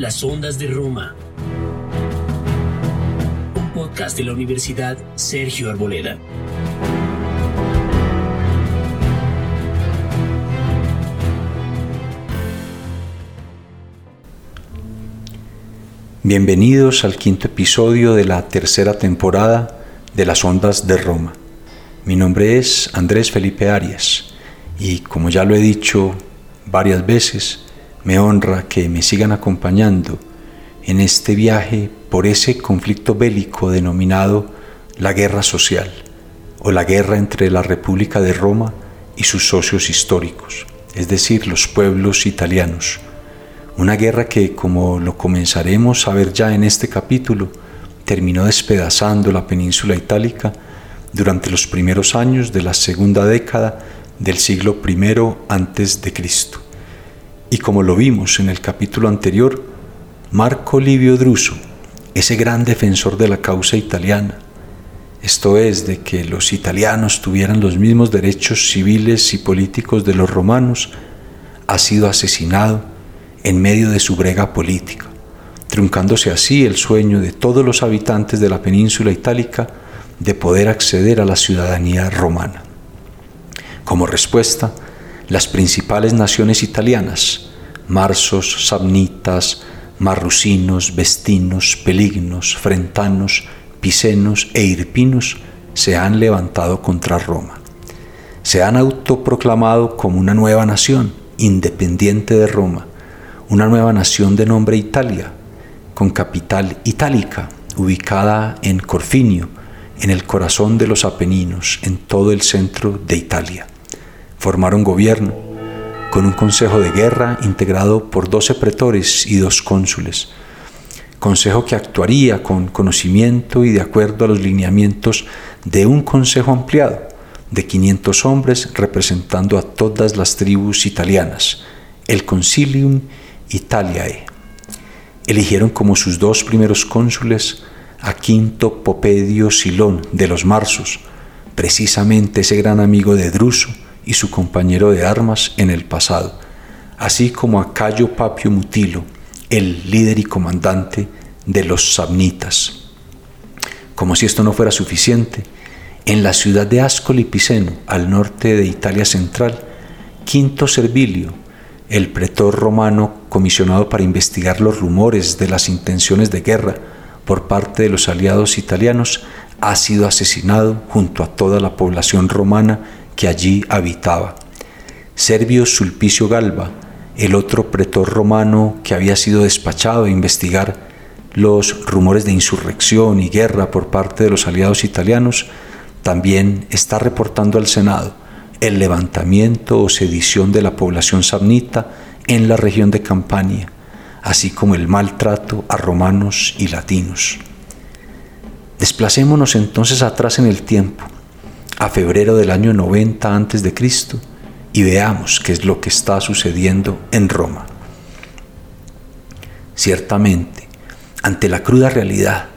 Las Ondas de Roma. Un podcast de la Universidad Sergio Arboleda. Bienvenidos al quinto episodio de la tercera temporada de Las Ondas de Roma. Mi nombre es Andrés Felipe Arias y como ya lo he dicho varias veces, me honra que me sigan acompañando en este viaje por ese conflicto bélico denominado la guerra social o la guerra entre la República de Roma y sus socios históricos, es decir, los pueblos italianos una guerra que, como lo comenzaremos a ver ya en este capítulo, terminó despedazando la península itálica durante los primeros años de la segunda década del siglo I antes de Cristo. Y como lo vimos en el capítulo anterior, Marco Livio Druso, ese gran defensor de la causa italiana, esto es, de que los italianos tuvieran los mismos derechos civiles y políticos de los romanos, ha sido asesinado en medio de su brega política, truncándose así el sueño de todos los habitantes de la península itálica de poder acceder a la ciudadanía romana. Como respuesta, las principales naciones italianas, marsos, samnitas, marrusinos, vestinos, pelignos, frentanos, pisenos e irpinos, se han levantado contra Roma. Se han autoproclamado como una nueva nación, independiente de Roma, una nueva nación de nombre Italia, con capital itálica, ubicada en Corfinio, en el corazón de los Apeninos, en todo el centro de Italia. Formaron gobierno, con un consejo de guerra integrado por doce pretores y dos cónsules, consejo que actuaría con conocimiento y de acuerdo a los lineamientos de un consejo ampliado de 500 hombres representando a todas las tribus italianas, el Concilium Italiae. Eligieron como sus dos primeros cónsules a Quinto Popedio Silón de los Marsos, precisamente ese gran amigo de Druso y su compañero de armas en el pasado, así como a Cayo Papio Mutilo, el líder y comandante de los Samnitas. Como si esto no fuera suficiente, en la ciudad de Ascoli Piceno, al norte de Italia central, Quinto Servilio, el pretor romano comisionado para investigar los rumores de las intenciones de guerra por parte de los aliados italianos, ha sido asesinado junto a toda la población romana que allí habitaba. Servio Sulpicio Galba, el otro pretor romano que había sido despachado a investigar los rumores de insurrección y guerra por parte de los aliados italianos, también está reportando al Senado el levantamiento o sedición de la población samnita en la región de Campania, así como el maltrato a romanos y latinos. Desplacémonos entonces atrás en el tiempo, a febrero del año 90 a.C., y veamos qué es lo que está sucediendo en Roma. Ciertamente, ante la cruda realidad,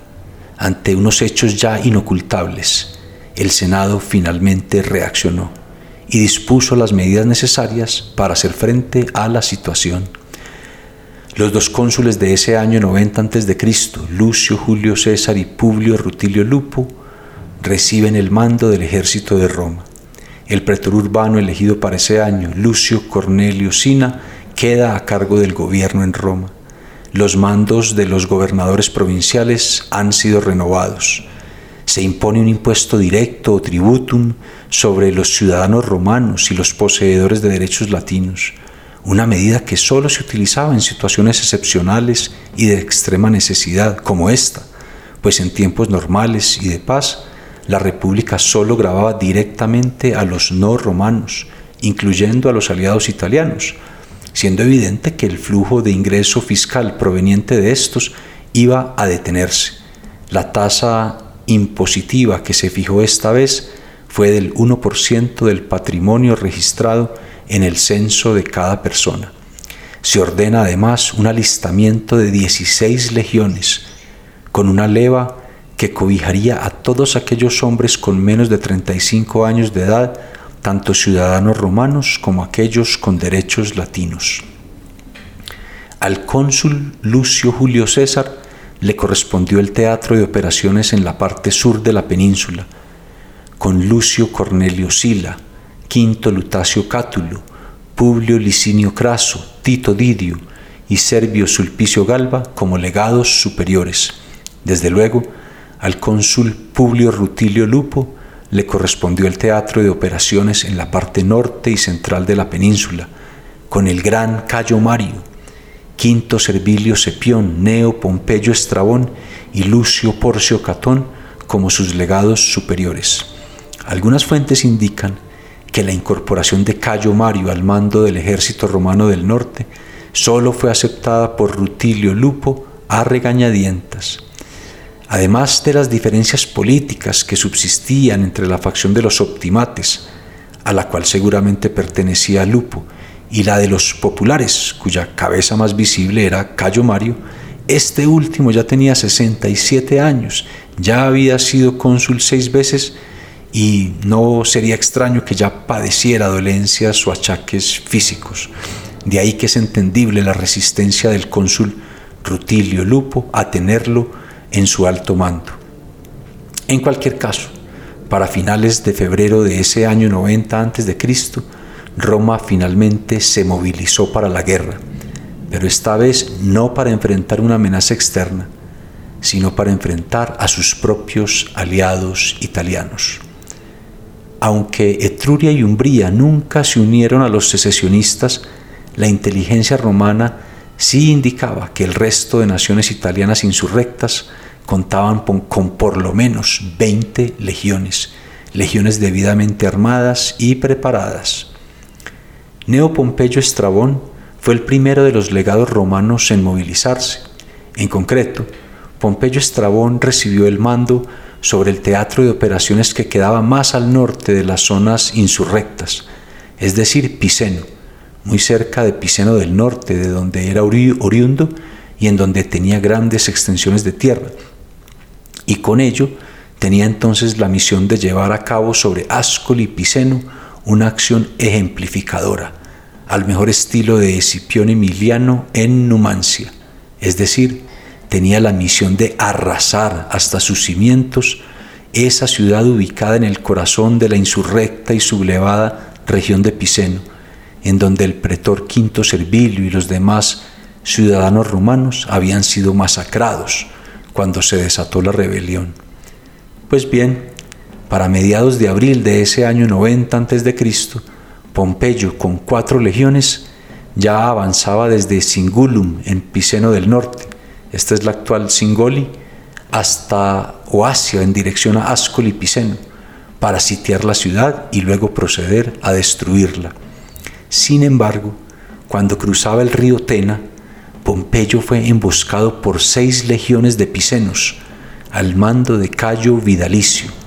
ante unos hechos ya inocultables, el Senado finalmente reaccionó y dispuso las medidas necesarias para hacer frente a la situación. Los dos cónsules de ese año 90 a.C., Lucio Julio César y Publio Rutilio Lupo, reciben el mando del ejército de Roma. El pretor urbano elegido para ese año, Lucio Cornelio Sina, queda a cargo del gobierno en Roma. Los mandos de los gobernadores provinciales han sido renovados se impone un impuesto directo o tributum sobre los ciudadanos romanos y los poseedores de derechos latinos, una medida que solo se utilizaba en situaciones excepcionales y de extrema necesidad como esta, pues en tiempos normales y de paz la República solo grababa directamente a los no romanos, incluyendo a los aliados italianos, siendo evidente que el flujo de ingreso fiscal proveniente de estos iba a detenerse. La tasa impositiva que se fijó esta vez fue del 1% del patrimonio registrado en el censo de cada persona. Se ordena además un alistamiento de 16 legiones, con una leva que cobijaría a todos aquellos hombres con menos de 35 años de edad, tanto ciudadanos romanos como aquellos con derechos latinos. Al cónsul Lucio Julio César le correspondió el teatro de operaciones en la parte sur de la península, con Lucio Cornelio Sila, Quinto Lutacio Cátulo, Publio Licinio Craso, Tito Didio y Servio Sulpicio Galba como legados superiores. Desde luego, al cónsul Publio Rutilio Lupo le correspondió el teatro de operaciones en la parte norte y central de la península, con el gran Cayo Mario, Quinto Servilio Cepión, Neo Pompeyo Estrabón y Lucio Porcio Catón como sus legados superiores. Algunas fuentes indican que la incorporación de Cayo Mario al mando del ejército romano del norte solo fue aceptada por Rutilio Lupo a regañadientas. Además de las diferencias políticas que subsistían entre la facción de los optimates, a la cual seguramente pertenecía Lupo, y la de los populares, cuya cabeza más visible era Cayo Mario, este último ya tenía 67 años, ya había sido cónsul seis veces y no sería extraño que ya padeciera dolencias o achaques físicos. De ahí que es entendible la resistencia del cónsul Rutilio Lupo a tenerlo en su alto mando. En cualquier caso, para finales de febrero de ese año 90 a.C., Roma finalmente se movilizó para la guerra, pero esta vez no para enfrentar una amenaza externa, sino para enfrentar a sus propios aliados italianos. Aunque Etruria y Umbría nunca se unieron a los secesionistas, la inteligencia romana sí indicaba que el resto de naciones italianas insurrectas contaban con, por lo menos 20 legiones, legiones debidamente armadas y preparadas. Neo Pompeyo Estrabón fue el primero de los legados romanos en movilizarse. En concreto, Pompeyo Estrabón recibió el mando sobre el teatro de operaciones que quedaba más al norte de las zonas insurrectas, es decir, Piceno, muy cerca de Piceno del norte, de donde era oriundo y en donde tenía grandes extensiones de tierra. Y con ello tenía entonces la misión de llevar a cabo sobre Ascoli y Piceno una acción ejemplificadora, al mejor estilo de Escipión Emiliano en Numancia, es decir, tenía la misión de arrasar hasta sus cimientos esa ciudad ubicada en el corazón de la insurrecta y sublevada región de Piceno, en donde el pretor Quinto Servilio y los demás ciudadanos romanos habían sido masacrados cuando se desató la rebelión. Pues bien, para mediados de abril de ese año 90 a.C., Pompeyo, con cuatro legiones, ya avanzaba desde Singulum, en Piceno del norte, esta es la actual Singoli, hasta Oasia, en dirección a Ascoli Piceno, para sitiar la ciudad y luego proceder a destruirla. Sin embargo, cuando cruzaba el río Tena, Pompeyo fue emboscado por seis legiones de picenos, al mando de Cayo Vidalicio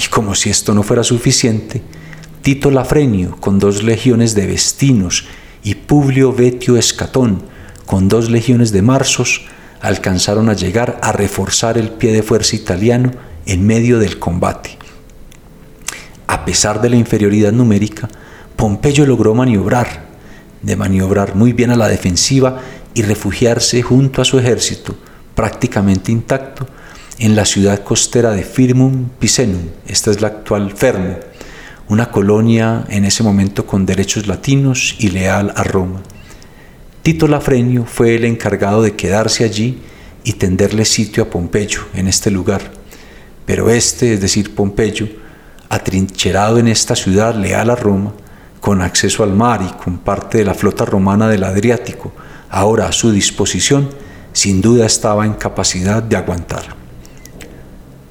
y como si esto no fuera suficiente, Tito Lafrenio, con dos legiones de vestinos, y Publio Vetio Escatón, con dos legiones de marsos, alcanzaron a llegar a reforzar el pie de fuerza italiano en medio del combate. A pesar de la inferioridad numérica, Pompeyo logró maniobrar, de maniobrar muy bien a la defensiva y refugiarse junto a su ejército, prácticamente intacto, en la ciudad costera de Firmum Picenum, esta es la actual Fermo, una colonia en ese momento con derechos latinos y leal a Roma. Tito Lafrenio fue el encargado de quedarse allí y tenderle sitio a Pompeyo en este lugar, pero este, es decir, Pompeyo, atrincherado en esta ciudad leal a Roma, con acceso al mar y con parte de la flota romana del Adriático, ahora a su disposición, sin duda estaba en capacidad de aguantar.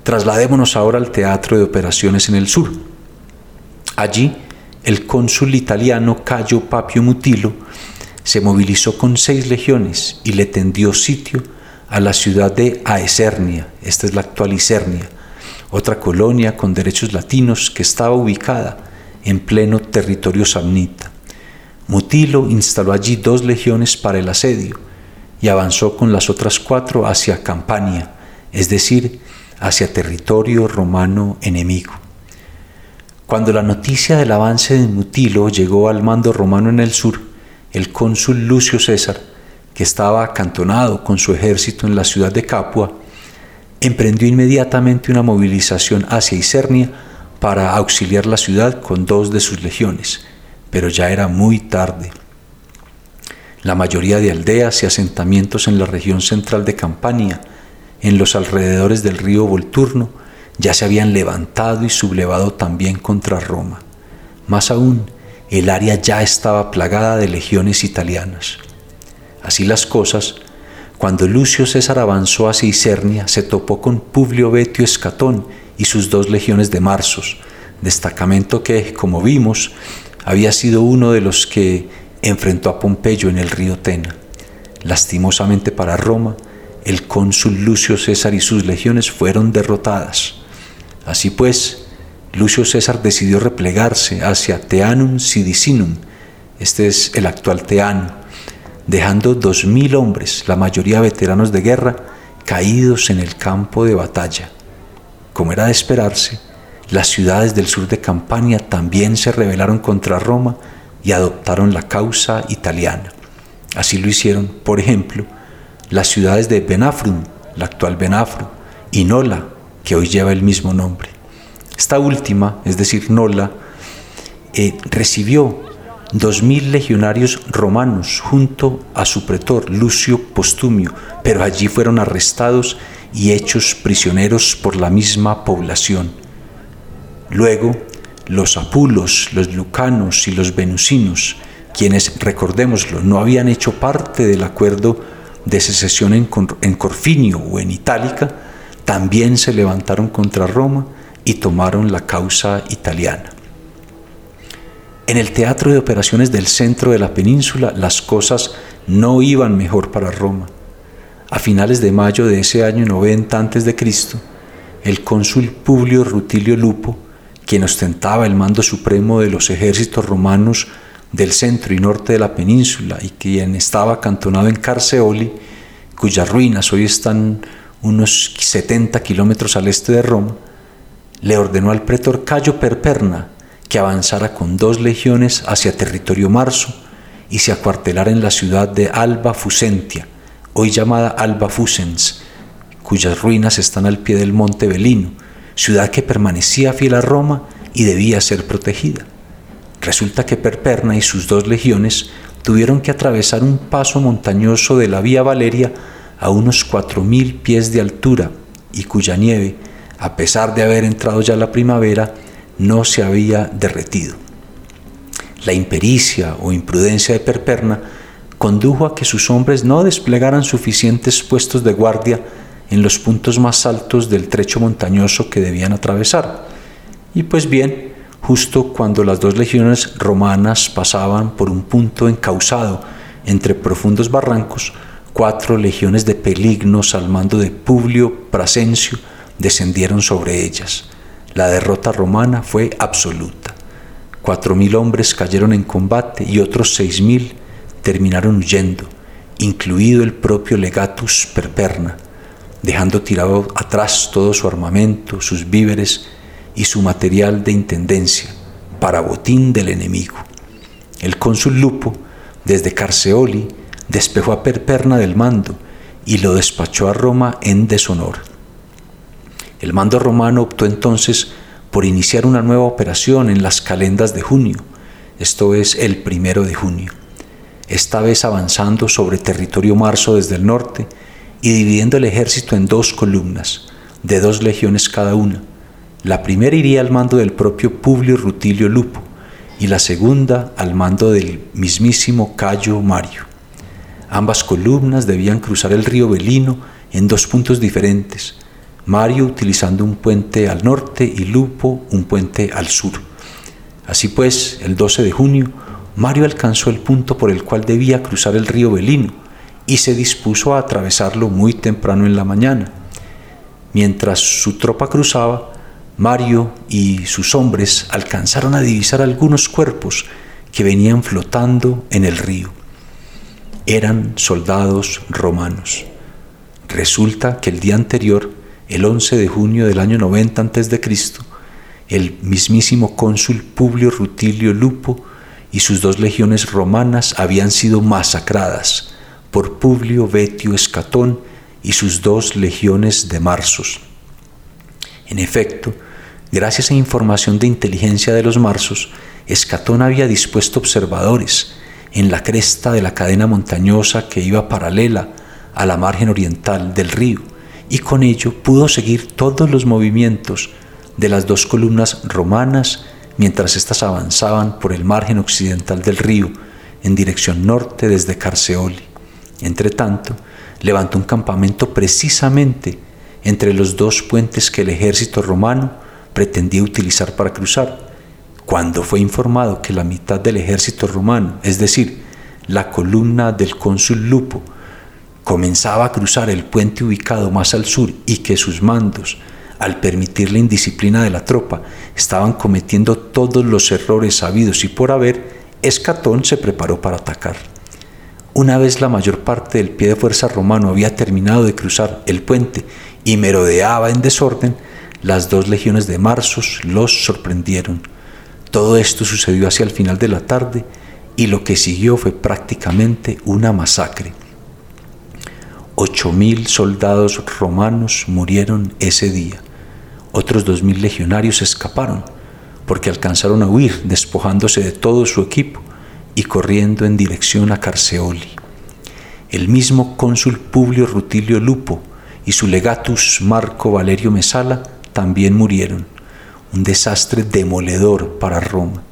Trasladémonos ahora al teatro de operaciones en el sur. Allí, el cónsul italiano Cayo Papio Mutilo se movilizó con seis legiones y le tendió sitio a la ciudad de Aesernia, esta es la actual Isernia, otra colonia con derechos latinos que estaba ubicada en pleno territorio samnita. Mutilo instaló allí dos legiones para el asedio y avanzó con las otras cuatro hacia Campania, es decir, hacia territorio romano enemigo. Cuando la noticia del avance de Mutilo llegó al mando romano en el sur, el cónsul Lucio César, que estaba acantonado con su ejército en la ciudad de Capua, emprendió inmediatamente una movilización hacia Isernia para auxiliar la ciudad con dos de sus legiones, pero ya era muy tarde. La mayoría de aldeas y asentamientos en la región central de Campania, en los alrededores del río Volturno, ya se habían levantado y sublevado también contra Roma. Más aún, el área ya estaba plagada de legiones italianas. Así las cosas, cuando Lucio César avanzó hacia Isernia, se topó con Publio Betio Escatón y sus dos legiones de Marsos, destacamento que, como vimos, había sido uno de los que enfrentó a Pompeyo en el río Tena. Lastimosamente para Roma, el cónsul Lucio César y sus legiones fueron derrotadas. Así pues, Lucio César decidió replegarse hacia Teanum Sidicinum, este es el actual Teano, dejando dos mil hombres, la mayoría veteranos de guerra, caídos en el campo de batalla. Como era de esperarse, las ciudades del sur de Campania también se rebelaron contra Roma y adoptaron la causa italiana. Así lo hicieron, por ejemplo, las ciudades de Benafrum, la actual Benafro, y Nola, que hoy lleva el mismo nombre. Esta última, es decir, Nola, eh, recibió dos mil legionarios romanos junto a su pretor Lucio Postumio, pero allí fueron arrestados y hechos prisioneros por la misma población. Luego, los apulos, los lucanos y los venusinos, quienes, recordémoslo, no habían hecho parte del acuerdo de secesión en, Corfinio o en Itálica, también se levantaron contra Roma y tomaron la causa italiana. En el teatro de operaciones del centro de la península las cosas no iban mejor para Roma. A finales de mayo de ese año 90 a.C., el cónsul Publio Rutilio Lupo, quien ostentaba el mando supremo de los ejércitos romanos del centro y norte de la península y quien estaba acantonado en Carseoli, cuyas ruinas hoy están unos 70 kilómetros al este de Roma, le ordenó al pretor Cayo Perperna que avanzara con dos legiones hacia territorio marzo y se acuartelara en la ciudad de Alba Fusentia, hoy llamada Alba Fusens, cuyas ruinas están al pie del monte Belino, ciudad que permanecía fiel a Roma y debía ser protegida. Resulta que Perperna y sus dos legiones tuvieron que atravesar un paso montañoso de la Vía Valeria a unos cuatro mil pies de altura y cuya nieve, a pesar de haber entrado ya la primavera, no se había derretido. La impericia o imprudencia de Perperna condujo a que sus hombres no desplegaran suficientes puestos de guardia en los puntos más altos del trecho montañoso que debían atravesar. Y pues bien, justo cuando las dos legiones romanas pasaban por un punto encauzado entre profundos barrancos, cuatro legiones de pelignos al mando de Publio Prasencio descendieron sobre ellas la derrota romana fue absoluta. Cuatro mil hombres cayeron en combate y otros seis mil terminaron huyendo, incluido el propio legatus Perperna, dejando tirado atrás todo su armamento, sus víveres y su material de intendencia para botín del enemigo. El cónsul Lupo, desde Carseoli, despejó a Perperna del mando y lo despachó a Roma en deshonor. El mando romano optó entonces por iniciar una nueva operación en las calendas de junio, esto es el primero de junio, esta vez avanzando sobre territorio marzo desde el norte y dividiendo el ejército en dos columnas, de dos legiones cada una. La primera iría al mando del propio Publio Rutilio Lupo y la segunda al mando del mismísimo Cayo Mario. Ambas columnas debían cruzar el río Belino en dos puntos diferentes, Mario utilizando un puente al norte y Lupo un puente al sur. Así pues, el 12 de junio, Mario alcanzó el punto por el cual debía cruzar el río Belino y se dispuso a atravesarlo muy temprano en la mañana. Mientras su tropa cruzaba, Mario y sus hombres alcanzaron a divisar algunos cuerpos que venían flotando en el río. Eran soldados romanos. Resulta que el día anterior el 11 de junio del año 90 a.C., el mismísimo cónsul Publio Rutilio Lupo y sus dos legiones romanas habían sido masacradas por Publio Vetio Escatón y sus dos legiones de marsos. En efecto, gracias a información de inteligencia de los marsos, Escatón había dispuesto observadores en la cresta de la cadena montañosa que iba paralela a la margen oriental del río, y con ello pudo seguir todos los movimientos de las dos columnas romanas mientras éstas avanzaban por el margen occidental del río en dirección norte desde Carseoli. Entretanto, levantó un campamento precisamente entre los dos puentes que el ejército romano pretendía utilizar para cruzar. Cuando fue informado que la mitad del ejército romano, es decir, la columna del cónsul Lupo, comenzaba a cruzar el puente ubicado más al sur y que sus mandos, al permitir la indisciplina de la tropa, estaban cometiendo todos los errores habidos y por haber, Escatón se preparó para atacar. Una vez la mayor parte del pie de fuerza romano había terminado de cruzar el puente y merodeaba en desorden, las dos legiones de Marsos los sorprendieron. Todo esto sucedió hacia el final de la tarde y lo que siguió fue prácticamente una masacre. Ocho mil soldados romanos murieron ese día. Otros dos mil legionarios escaparon porque alcanzaron a huir despojándose de todo su equipo y corriendo en dirección a Carseoli. El mismo cónsul Publio Rutilio Lupo y su legatus Marco Valerio Mesala también murieron, un desastre demoledor para Roma.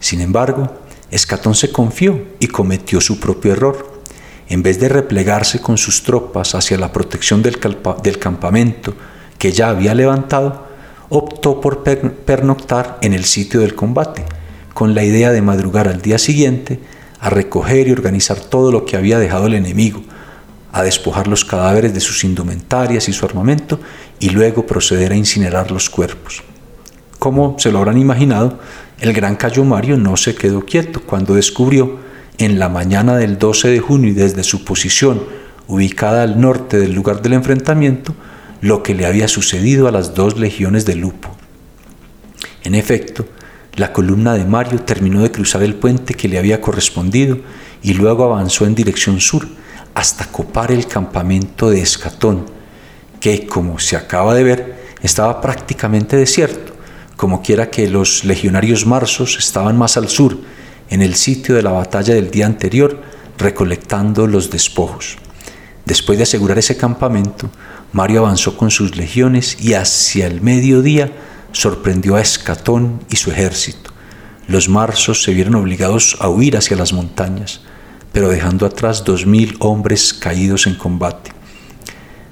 Sin embargo, Escatón se confió y cometió su propio error. En vez de replegarse con sus tropas hacia la protección del campamento que ya había levantado, optó por pernoctar en el sitio del combate, con la idea de madrugar al día siguiente a recoger y organizar todo lo que había dejado el enemigo, a despojar los cadáveres de sus indumentarias y su armamento y luego proceder a incinerar los cuerpos. Como se lo habrán imaginado, el gran Cayo Mario no se quedó quieto cuando descubrió en la mañana del 12 de junio y desde su posición ubicada al norte del lugar del enfrentamiento lo que le había sucedido a las dos legiones de Lupo. En efecto, la columna de Mario terminó de cruzar el puente que le había correspondido y luego avanzó en dirección sur hasta copar el campamento de Escatón, que, como se acaba de ver, estaba prácticamente desierto, como quiera que los legionarios marsos estaban más al sur, en el sitio de la batalla del día anterior, recolectando los despojos. Después de asegurar ese campamento, Mario avanzó con sus legiones y hacia el mediodía sorprendió a Escatón y su ejército. Los marsos se vieron obligados a huir hacia las montañas, pero dejando atrás dos mil hombres caídos en combate.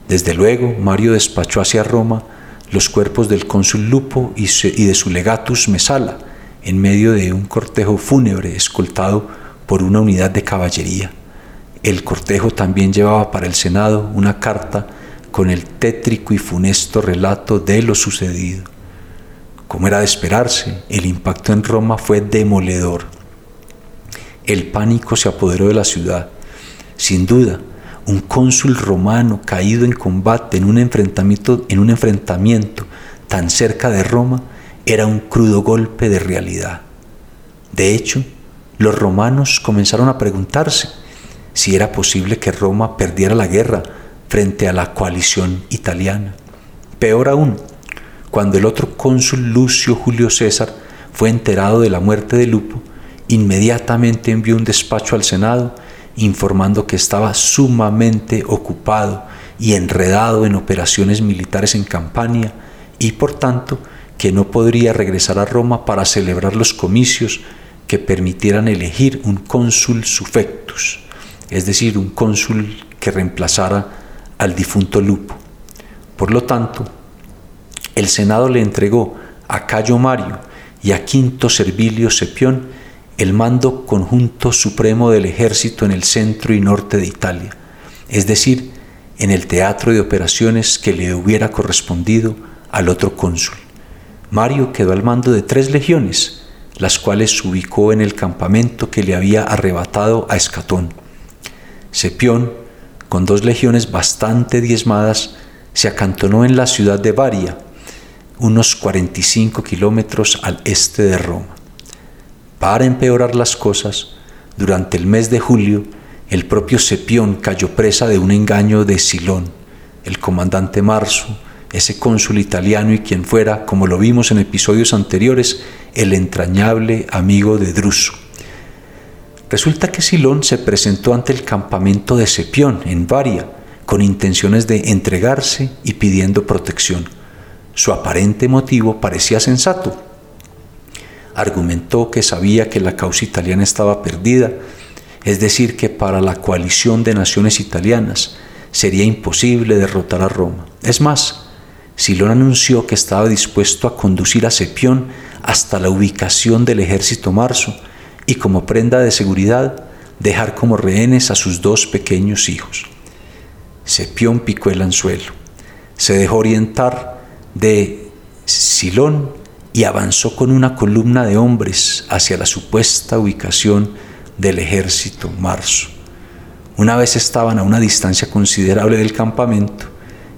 Desde luego, Mario despachó hacia Roma los cuerpos del cónsul Lupo y de su legatus Mesala, en medio de un cortejo fúnebre escoltado por una unidad de caballería. El cortejo también llevaba para el Senado una carta con el tétrico y funesto relato de lo sucedido. Como era de esperarse, el impacto en Roma fue demoledor. El pánico se apoderó de la ciudad. Sin duda, un cónsul romano caído en combate en un enfrentamiento, en un enfrentamiento tan cerca de Roma era un crudo golpe de realidad. De hecho, los romanos comenzaron a preguntarse si era posible que Roma perdiera la guerra frente a la coalición italiana. Peor aún, cuando el otro cónsul Lucio Julio César fue enterado de la muerte de Lupo, inmediatamente envió un despacho al Senado informando que estaba sumamente ocupado y enredado en operaciones militares en Campania y por tanto que no podría regresar a Roma para celebrar los comicios que permitieran elegir un cónsul sufectus, es decir, un cónsul que reemplazara al difunto Lupo. Por lo tanto, el Senado le entregó a Cayo Mario y a Quinto Servilio Cepión el mando conjunto supremo del ejército en el centro y norte de Italia, es decir, en el teatro de operaciones que le hubiera correspondido al otro cónsul. Mario quedó al mando de tres legiones, las cuales se ubicó en el campamento que le había arrebatado a Escatón. Cepión, con dos legiones bastante diezmadas, se acantonó en la ciudad de Varia, unos 45 kilómetros al este de Roma. Para empeorar las cosas, durante el mes de julio, el propio Cepión cayó presa de un engaño de Silón, el comandante Marzo, ese cónsul italiano y quien fuera, como lo vimos en episodios anteriores, el entrañable amigo de Druso. Resulta que Silón se presentó ante el campamento de Cepión en Varia, con intenciones de entregarse y pidiendo protección. Su aparente motivo parecía sensato. Argumentó que sabía que la causa italiana estaba perdida, es decir, que para la coalición de naciones italianas sería imposible derrotar a Roma. Es más, Silón anunció que estaba dispuesto a conducir a Cepión hasta la ubicación del ejército marzo y como prenda de seguridad dejar como rehenes a sus dos pequeños hijos. Cepión picó el anzuelo, se dejó orientar de Silón y avanzó con una columna de hombres hacia la supuesta ubicación del ejército marzo. Una vez estaban a una distancia considerable del campamento,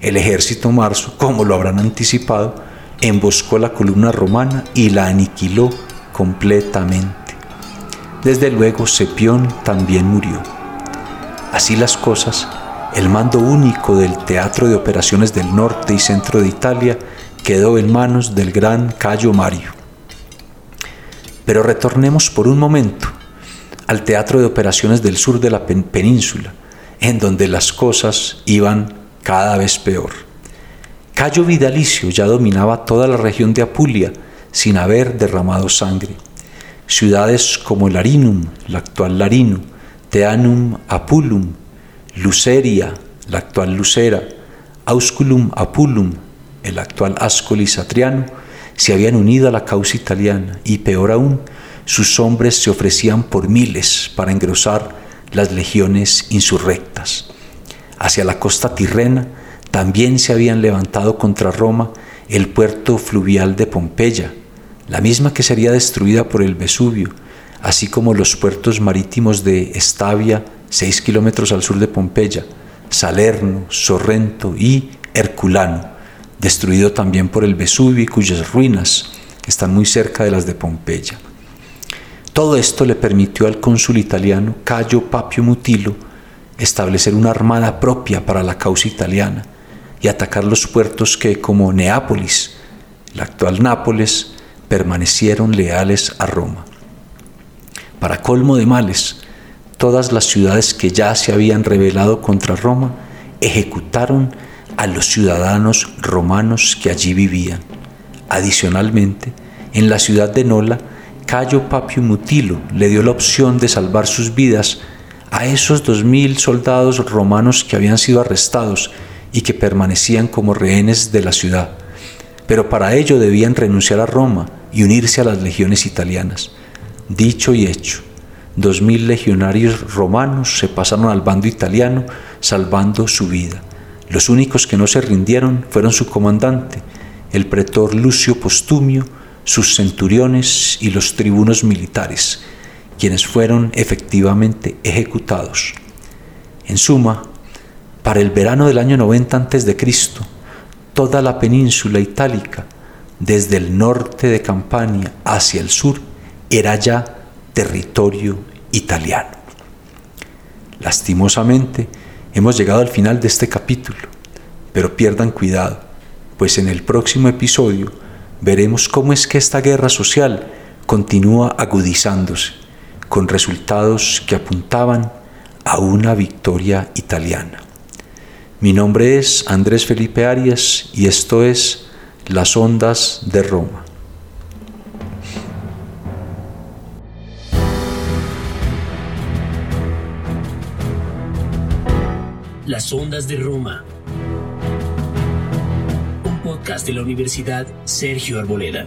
el ejército marzo, como lo habrán anticipado, emboscó la columna romana y la aniquiló completamente. Desde luego, Cepión también murió. Así las cosas, el mando único del Teatro de Operaciones del Norte y Centro de Italia quedó en manos del gran Cayo Mario. Pero retornemos por un momento al Teatro de Operaciones del Sur de la península, en donde las cosas iban cada vez peor. Cayo Vidalicio ya dominaba toda la región de Apulia sin haber derramado sangre. Ciudades como Larinum, la actual Larino, Teanum Apulum, Luceria, la actual Lucera, Ausculum Apulum, el actual Ascoli Satriano, se habían unido a la causa italiana y peor aún, sus hombres se ofrecían por miles para engrosar las legiones insurrectas. Hacia la costa tirrena, también se habían levantado contra Roma el puerto fluvial de Pompeya, la misma que sería destruida por el Vesubio, así como los puertos marítimos de Estavia, seis kilómetros al sur de Pompeya, Salerno, Sorrento y Herculano, destruido también por el Vesubio cuyas ruinas están muy cerca de las de Pompeya. Todo esto le permitió al cónsul italiano Cayo Papio Mutilo establecer una armada propia para la causa italiana y atacar los puertos que, como Neápolis, la actual Nápoles, permanecieron leales a Roma. Para colmo de males, todas las ciudades que ya se habían rebelado contra Roma ejecutaron a los ciudadanos romanos que allí vivían. Adicionalmente, en la ciudad de Nola, Cayo Papio Mutilo le dio la opción de salvar sus vidas a esos dos mil soldados romanos que habían sido arrestados y que permanecían como rehenes de la ciudad. Pero para ello debían renunciar a Roma y unirse a las legiones italianas. Dicho y hecho, dos mil legionarios romanos se pasaron al bando italiano salvando su vida. Los únicos que no se rindieron fueron su comandante, el pretor Lucio Postumio, sus centuriones y los tribunos militares, quienes fueron efectivamente ejecutados. En suma, para el verano del año 90 a.C., toda la península itálica, desde el norte de Campania hacia el sur, era ya territorio italiano. Lastimosamente, hemos llegado al final de este capítulo, pero pierdan cuidado, pues en el próximo episodio veremos cómo es que esta guerra social continúa agudizándose con resultados que apuntaban a una victoria italiana. Mi nombre es Andrés Felipe Arias y esto es Las Ondas de Roma. Las Ondas de Roma. Un podcast de la Universidad Sergio Arboleda.